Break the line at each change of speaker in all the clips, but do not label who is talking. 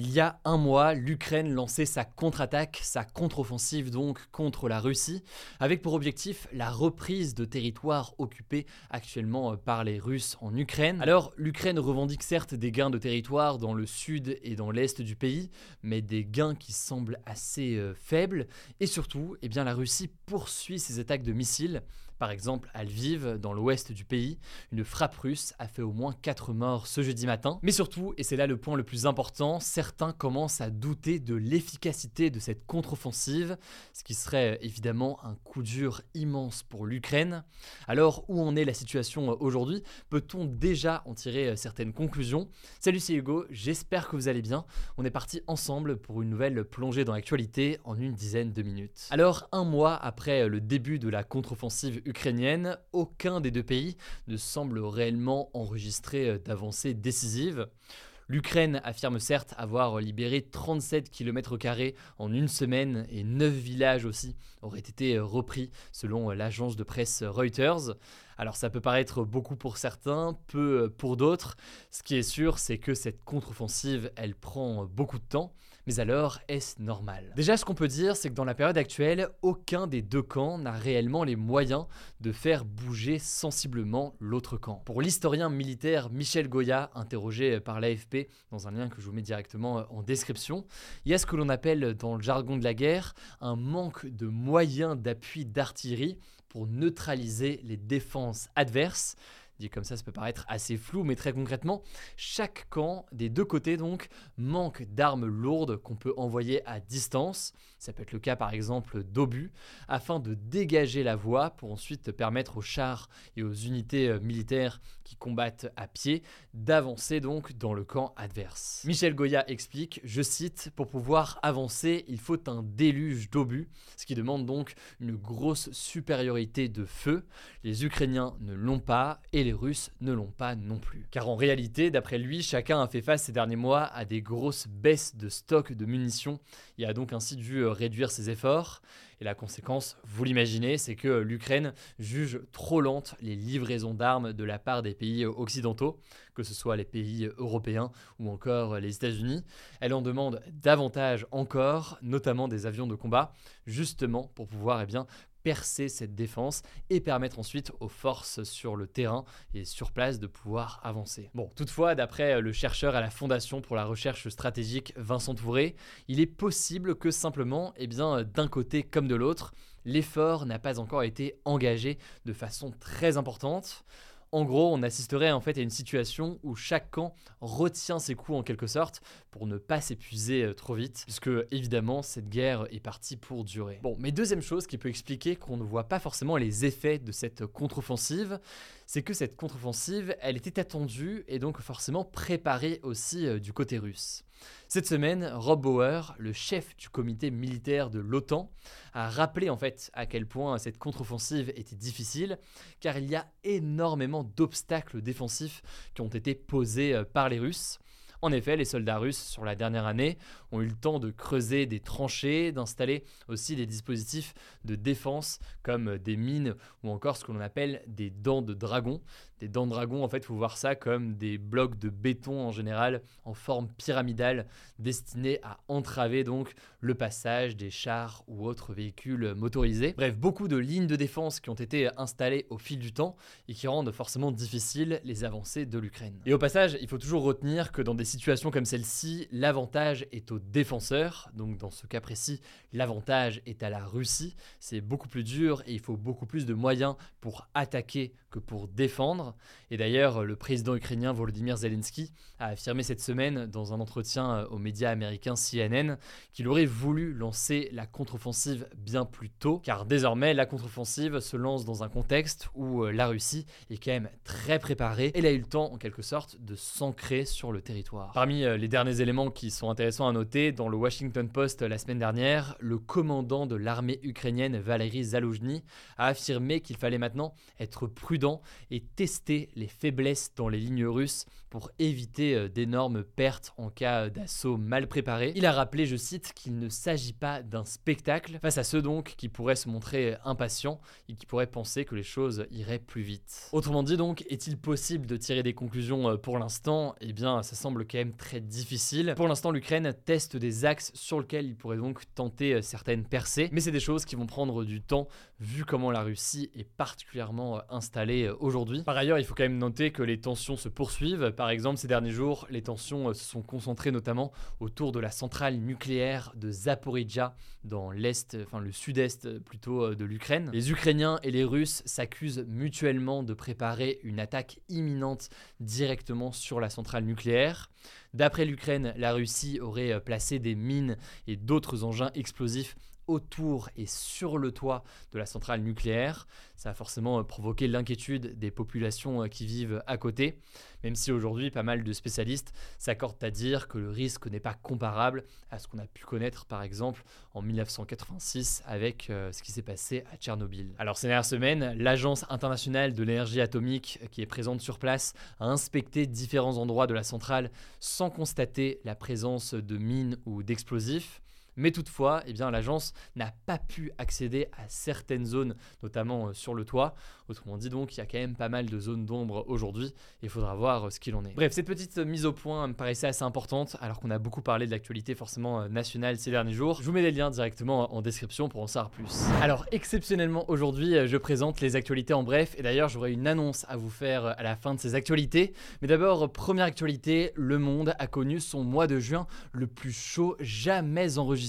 Il y a un mois, l'Ukraine lançait sa contre-attaque, sa contre-offensive donc contre la Russie, avec pour objectif la reprise de territoires occupés actuellement euh, par les Russes en Ukraine. Alors, l'Ukraine revendique certes des gains de territoire dans le sud et dans l'est du pays, mais des gains qui semblent assez euh, faibles, et surtout, eh bien, la Russie poursuit ses attaques de missiles. Par exemple, à Lviv, dans l'ouest du pays, une frappe russe a fait au moins 4 morts ce jeudi matin. Mais surtout, et c'est là le point le plus important, commencent à douter de l'efficacité de cette contre-offensive, ce qui serait évidemment un coup dur immense pour l'Ukraine. Alors, où en est la situation aujourd'hui? Peut-on déjà en tirer certaines conclusions? Salut, c'est Hugo, j'espère que vous allez bien. On est parti ensemble pour une nouvelle plongée dans l'actualité en une dizaine de minutes. Alors, un mois après le début de la contre-offensive ukrainienne, aucun des deux pays ne semble réellement enregistrer d'avancées décisives. L'Ukraine affirme certes avoir libéré 37 km en une semaine et 9 villages aussi auraient été repris selon l'agence de presse Reuters. Alors ça peut paraître beaucoup pour certains, peu pour d'autres. Ce qui est sûr, c'est que cette contre-offensive, elle prend beaucoup de temps. Mais alors, est-ce normal? Déjà, ce qu'on peut dire, c'est que dans la période actuelle, aucun des deux camps n'a réellement les moyens de faire bouger sensiblement l'autre camp. Pour l'historien militaire Michel Goya, interrogé par l'AFP dans un lien que je vous mets directement en description, il y a ce que l'on appelle dans le jargon de la guerre un manque de moyens d'appui d'artillerie pour neutraliser les défenses adverses. Dit comme ça, ça peut paraître assez flou, mais très concrètement, chaque camp des deux côtés donc manque d'armes lourdes qu'on peut envoyer à distance. Ça peut être le cas par exemple d'obus, afin de dégager la voie pour ensuite permettre aux chars et aux unités euh, militaires qui combattent à pied d'avancer donc dans le camp adverse. Michel Goya explique, je cite, pour pouvoir avancer, il faut un déluge d'obus, ce qui demande donc une grosse supériorité de feu. Les Ukrainiens ne l'ont pas et les Russes ne l'ont pas non plus. Car en réalité, d'après lui, chacun a fait face ces derniers mois à des grosses baisses de stock de munitions et a donc ainsi dû réduire ses efforts. Et la conséquence, vous l'imaginez, c'est que l'Ukraine juge trop lente les livraisons d'armes de la part des pays occidentaux, que ce soit les pays européens ou encore les États-Unis. Elle en demande davantage encore, notamment des avions de combat, justement pour pouvoir eh bien, percer cette défense et permettre ensuite aux forces sur le terrain et sur place de pouvoir avancer. Bon, toutefois, d'après le chercheur à la Fondation pour la recherche stratégique Vincent Touré, il est possible que simplement, eh bien, d'un côté comme de l'autre, l'effort n'a pas encore été engagé de façon très importante. En gros, on assisterait en fait à une situation où chaque camp retient ses coups en quelque sorte pour ne pas s'épuiser euh, trop vite, puisque évidemment cette guerre est partie pour durer. Bon, mais deuxième chose qui peut expliquer qu'on ne voit pas forcément les effets de cette contre-offensive, c'est que cette contre-offensive, elle était attendue et donc forcément préparée aussi euh, du côté russe. Cette semaine, Rob Bauer, le chef du comité militaire de l'OTAN, a rappelé en fait à quel point cette contre-offensive était difficile, car il y a énormément d'obstacles défensifs qui ont été posés euh, par les Russes. En effet, les soldats russes, sur la dernière année, ont eu le temps de creuser des tranchées, d'installer aussi des dispositifs de défense comme des mines ou encore ce que l'on appelle des dents de dragon. Des dents de dragon, en fait, faut voir ça comme des blocs de béton en général en forme pyramidale destinés à entraver donc le passage des chars ou autres véhicules motorisés. Bref, beaucoup de lignes de défense qui ont été installées au fil du temps et qui rendent forcément difficiles les avancées de l'Ukraine. Et au passage, il faut toujours retenir que dans des situations comme celle-ci, l'avantage est aux défenseurs. Donc dans ce cas précis, l'avantage est à la Russie. C'est beaucoup plus dur et il faut beaucoup plus de moyens pour attaquer que pour défendre. Et d'ailleurs, le président ukrainien Volodymyr Zelensky a affirmé cette semaine dans un entretien aux médias américains CNN qu'il aurait voulu lancer la contre-offensive bien plus tôt, car désormais la contre-offensive se lance dans un contexte où euh, la Russie est quand même très préparée. Elle a eu le temps, en quelque sorte, de s'ancrer sur le territoire. Parmi euh, les derniers éléments qui sont intéressants à noter, dans le Washington Post la semaine dernière, le commandant de l'armée ukrainienne Valery Zaloujny a affirmé qu'il fallait maintenant être prudent et tester les faiblesses dans les lignes russes pour éviter euh, d'énormes pertes en cas d'assaut mal préparé. Il a rappelé, je cite, qu'il ne s'agit pas d'un spectacle face à ceux donc qui pourraient se montrer impatients et qui pourraient penser que les choses iraient plus vite. Autrement dit donc, est-il possible de tirer des conclusions euh, pour l'instant? Eh bien, ça semble quand même très difficile. Pour l'instant, l'Ukraine teste des axes sur lesquels il pourrait donc tenter euh, certaines percées, mais c'est des choses qui vont prendre du temps vu comment la Russie est particulièrement installée aujourd'hui. Par ailleurs, il faut quand même noter que les tensions se poursuivent par exemple, ces derniers jours, les tensions euh, se sont concentrées notamment autour de la centrale nucléaire de Zaporizhia dans l'est, enfin le sud-est euh, plutôt euh, de l'Ukraine. Les Ukrainiens et les Russes s'accusent mutuellement de préparer une attaque imminente directement sur la centrale nucléaire. D'après l'Ukraine, la Russie aurait placé des mines et d'autres engins explosifs autour et sur le toit de la centrale nucléaire. Ça a forcément euh, provoqué l'inquiétude des populations euh, qui vivent à côté, même si aujourd'hui pas mal de spécialistes s'accordent à dire que le risque n'est pas comparable à ce qu'on a pu connaître par exemple en 1986 avec euh, ce qui s'est passé à Tchernobyl. Alors ces dernières semaines, l'Agence internationale de l'énergie atomique qui est présente sur place a inspecté différents endroits de la centrale sans constater la présence de mines ou d'explosifs. Mais toutefois, eh bien, l'agence n'a pas pu accéder à certaines zones, notamment euh, sur le toit. Autrement dit, donc, il y a quand même pas mal de zones d'ombre aujourd'hui. Il faudra voir euh, ce qu'il en est. Bref, cette petite mise au point me paraissait assez importante, alors qu'on a beaucoup parlé de l'actualité forcément euh, nationale ces derniers jours. Je vous mets les liens directement en description pour en savoir plus. Alors, exceptionnellement aujourd'hui, je présente les actualités en bref. Et d'ailleurs, j'aurai une annonce à vous faire à la fin de ces actualités. Mais d'abord, première actualité, le monde a connu son mois de juin le plus chaud jamais enregistré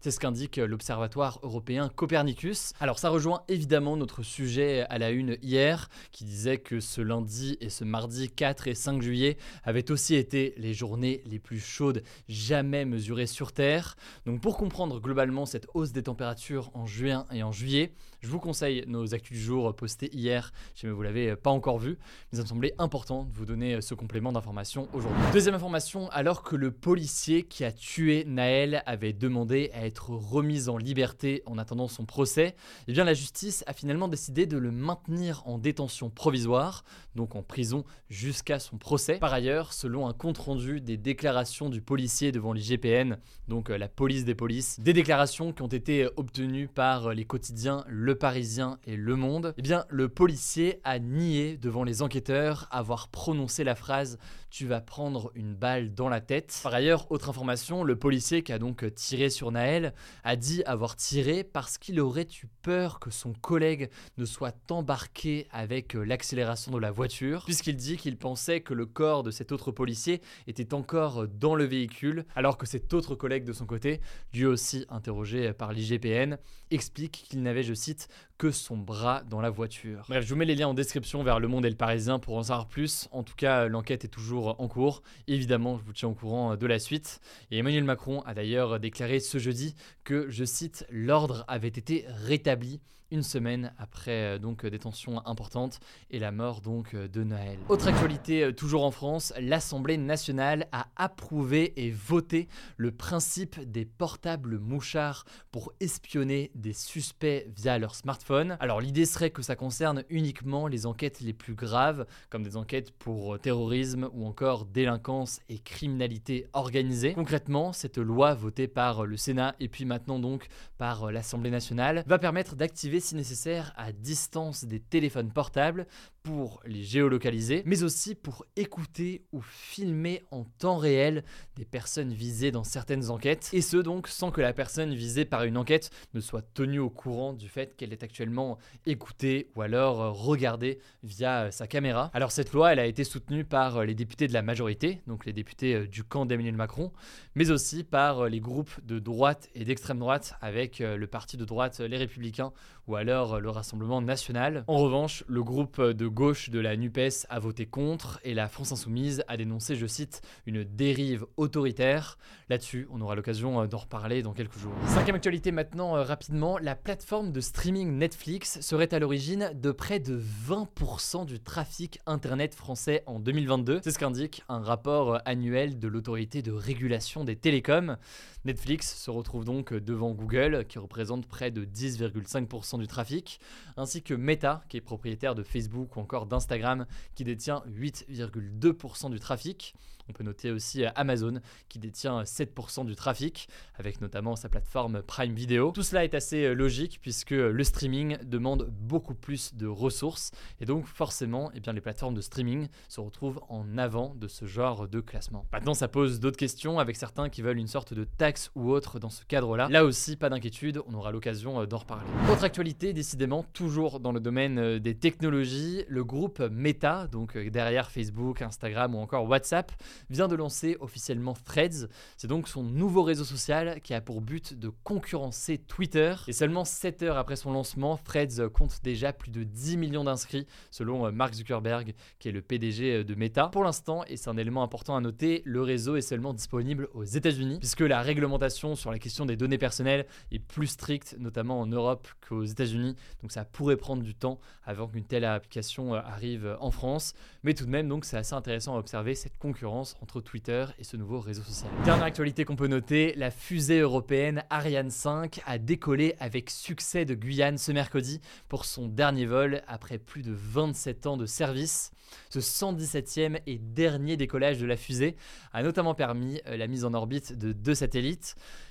c'est ce qu'indique l'Observatoire européen Copernicus. Alors ça rejoint évidemment notre sujet à la une hier, qui disait que ce lundi et ce mardi 4 et 5 juillet avaient aussi été les journées les plus chaudes jamais mesurées sur Terre. Donc pour comprendre globalement cette hausse des températures en juin et en juillet, je vous conseille nos actus du jour postés hier, si vous l'avez pas encore vu, mais ça me semblait important de vous donner ce complément d'information aujourd'hui. Deuxième information, alors que le policier qui a tué Naël avait demandé à être remise en liberté en attendant son procès, eh bien la justice a finalement décidé de le maintenir en détention provisoire, donc en prison jusqu'à son procès. Par ailleurs, selon un compte-rendu des déclarations du policier devant l'IGPN, donc euh, la police des polices, des déclarations qui ont été obtenues par les quotidiens Le Parisien et Le Monde, eh bien le policier a nié devant les enquêteurs avoir prononcé la phrase tu vas prendre une balle dans la tête. Par ailleurs, autre information, le policier qui a donc tiré sur Naël a dit avoir tiré parce qu'il aurait eu peur que son collègue ne soit embarqué avec l'accélération de la voiture, puisqu'il dit qu'il pensait que le corps de cet autre policier était encore dans le véhicule, alors que cet autre collègue de son côté, lui aussi interrogé par l'IGPN, explique qu'il n'avait, je cite, que son bras dans la voiture. Bref, je vous mets les liens en description vers Le Monde et le Parisien pour en savoir plus. En tout cas, l'enquête est toujours en cours. Évidemment, je vous tiens au courant de la suite. Et Emmanuel Macron a d'ailleurs déclaré ce jeudi que, je cite, l'ordre avait été rétabli une semaine après euh, donc des tensions importantes et la mort donc euh, de Noël. Autre actualité euh, toujours en France, l'Assemblée nationale a approuvé et voté le principe des portables mouchards pour espionner des suspects via leur smartphone. Alors l'idée serait que ça concerne uniquement les enquêtes les plus graves comme des enquêtes pour terrorisme ou encore délinquance et criminalité organisée. Concrètement, cette loi votée par le Sénat et puis maintenant donc par l'Assemblée nationale va permettre d'activer si nécessaire à distance des téléphones portables pour les géolocaliser, mais aussi pour écouter ou filmer en temps réel des personnes visées dans certaines enquêtes, et ce donc sans que la personne visée par une enquête ne soit tenue au courant du fait qu'elle est actuellement écoutée ou alors euh, regardée via euh, sa caméra. Alors cette loi, elle a été soutenue par euh, les députés de la majorité, donc les députés du camp d'Emmanuel Macron, mais aussi par les groupes de droite et d'extrême droite avec le parti de droite Les Républicains ou alors le Rassemblement National. En revanche, le groupe de gauche de la NUPES a voté contre et la France Insoumise a dénoncé, je cite, une dérive autoritaire. Là-dessus, on aura l'occasion euh, d'en reparler dans quelques jours. Cinquième actualité maintenant, euh, rapidement, la plateforme de streaming Netflix serait à l'origine de près de 20% du trafic Internet français en 2022. C'est ce qu'indique un rapport euh, annuel de l'autorité de régulation des télécoms. Netflix se retrouve donc devant Google, qui représente près de 10,5% du trafic, ainsi que Meta, qui est propriétaire de Facebook ou encore d'Instagram, qui détient 8,2% du trafic. On peut noter aussi Amazon qui détient 7% du trafic, avec notamment sa plateforme Prime Video. Tout cela est assez euh, logique puisque le streaming demande beaucoup plus de ressources et donc forcément eh bien, les plateformes de streaming se retrouvent en avant de ce genre de classement. Maintenant ça pose d'autres questions avec certains qui veulent une sorte de taxe ou autre dans ce cadre-là. Là aussi pas d'inquiétude, on aura l'occasion euh, d'en reparler. Autre actualité décidément toujours dans le domaine des technologies, le groupe Meta, donc derrière Facebook, Instagram ou encore WhatsApp, vient de lancer officiellement Threads. C'est donc son nouveau réseau social qui a pour but de concurrencer Twitter. Et seulement 7 heures après son lancement, Threads compte déjà plus de 10 millions d'inscrits selon euh, Mark Zuckerberg, qui est le PDG euh, de Meta. Pour l'instant, et c'est un élément important à noter, le réseau est seulement disponible aux États-Unis, puisque la réglementation sur la question des données personnelles est plus stricte, notamment en Europe qu'aux États-Unis. Donc ça pourrait prendre du temps avant qu'une telle application euh, arrive en France. Mais tout de même, donc c'est assez intéressant à observer cette concurrence entre Twitter et ce nouveau réseau social. Dernière actualité qu'on peut noter, la fusée européenne Ariane 5 a décollé avec succès de Guyane ce mercredi pour son dernier vol après plus de 27 ans de service. Ce 117e et dernier décollage de la fusée a notamment permis euh, la mise en orbite de deux satellites.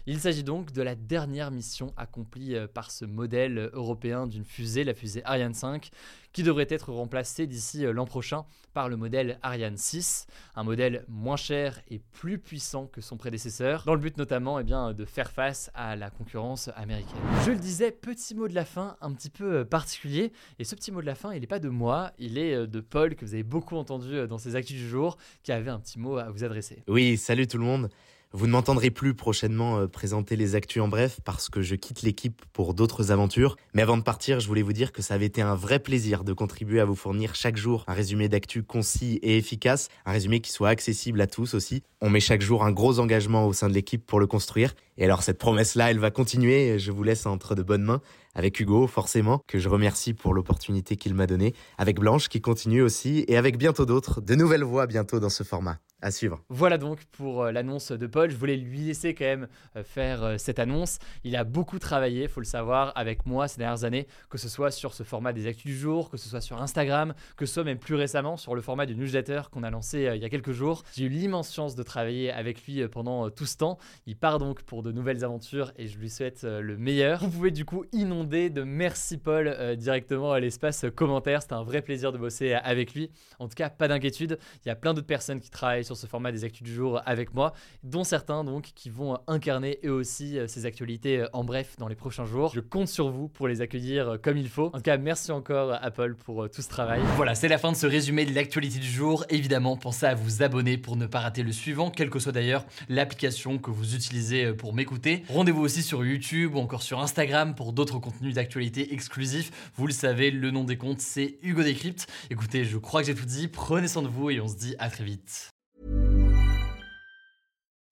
Il s'agit donc de la dernière mission accomplie euh, par ce modèle européen d'une fusée, la fusée Ariane 5, qui devrait être remplacée d'ici euh, l'an prochain par le modèle Ariane 6, un modèle moins cher et plus puissant que son prédécesseur, dans le but notamment eh bien, de faire face à la concurrence américaine. Je le disais, petit mot de la fin un petit peu euh, particulier, et ce petit mot de la fin, il n'est pas de moi, il est de Paul, que vous avez beaucoup entendu dans ses actus du jour, qui avait un petit mot à vous adresser.
Oui, salut tout le monde. Vous ne m'entendrez plus prochainement euh, présenter les actus en bref parce que je quitte l'équipe pour d'autres aventures. Mais avant de partir, je voulais vous dire que ça avait été un vrai plaisir de contribuer à vous fournir chaque jour un résumé d'actu concis et efficace, un résumé qui soit accessible à tous aussi. On met chaque jour un gros engagement au sein de l'équipe pour le construire. Et alors cette promesse-là, elle va continuer. Je vous laisse entre de bonnes mains avec Hugo, forcément, que je remercie pour l'opportunité qu'il m'a donnée, avec Blanche qui continue aussi, et avec bientôt d'autres, de nouvelles voix bientôt dans ce format.
Voilà donc pour euh, l'annonce de Paul. Je voulais lui laisser quand même euh, faire euh, cette annonce. Il a beaucoup travaillé, faut le savoir, avec moi ces dernières années, que ce soit sur ce format des actus du jour, que ce soit sur Instagram, que ce soit même plus récemment sur le format du newsletter qu'on a lancé il y a quelques jours. J'ai eu l'immense chance de travailler avec lui pendant tout ce temps. Il part donc pour de nouvelles aventures et je lui souhaite le meilleur. Vous pouvez du coup inonder de merci Paul directement à l'espace commentaire. C'était un vrai plaisir de bosser avec lui. En tout cas, pas d'inquiétude. Il y a plein d'autres personnes qui travaillent sur ce format des actus du jour avec moi, dont certains donc qui vont incarner eux aussi euh, ces actualités euh, en bref dans les prochains jours. Je compte sur vous pour les accueillir euh, comme il faut. En tout cas, merci encore Apple pour tout ce travail. Voilà, c'est la fin de ce résumé de l'actualité du jour. Évidemment, pensez à vous abonner pour ne pas rater le suivant, quelle que soit d'ailleurs l'application que vous utilisez pour m'écouter. Rendez-vous aussi sur YouTube ou encore sur Instagram pour d'autres contenus d'actualité exclusifs. Vous le savez, le nom des comptes, c'est Hugo Décrypte. Écoutez, je crois que j'ai tout dit. Prenez soin de vous et on se dit à très vite.